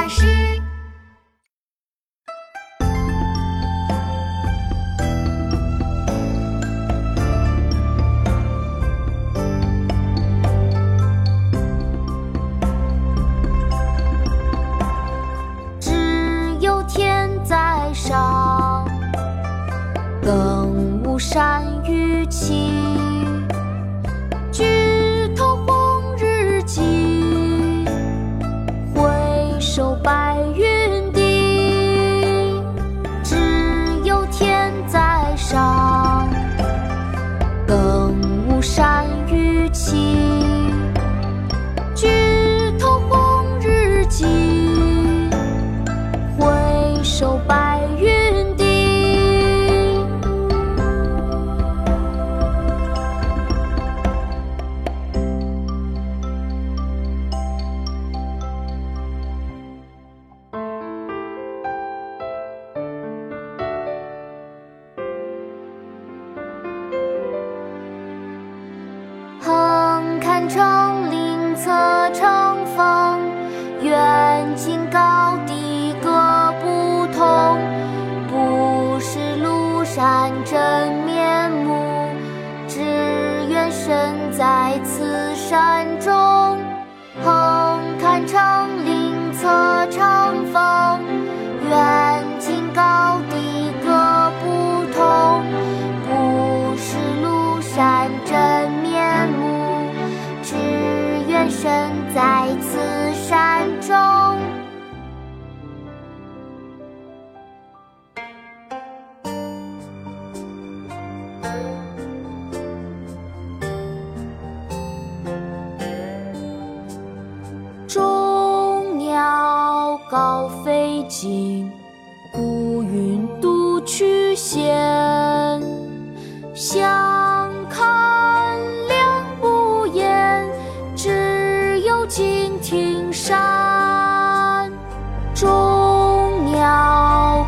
但是回首白云低只有天在上更无山与青长岭侧城身在此山中中鸟高飞尽孤云独去闲相